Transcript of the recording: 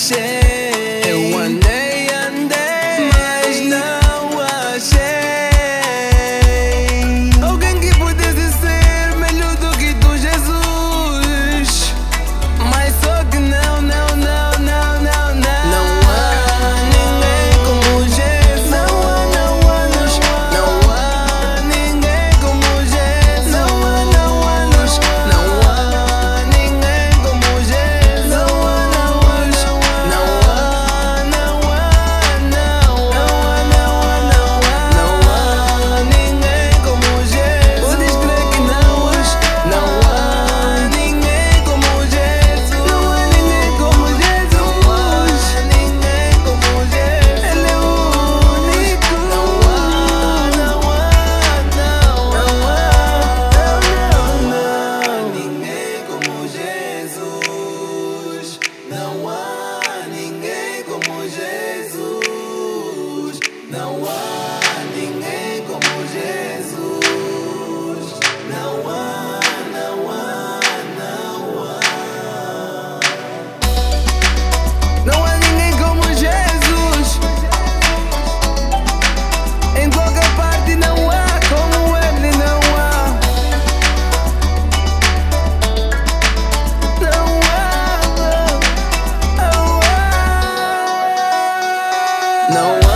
shit. No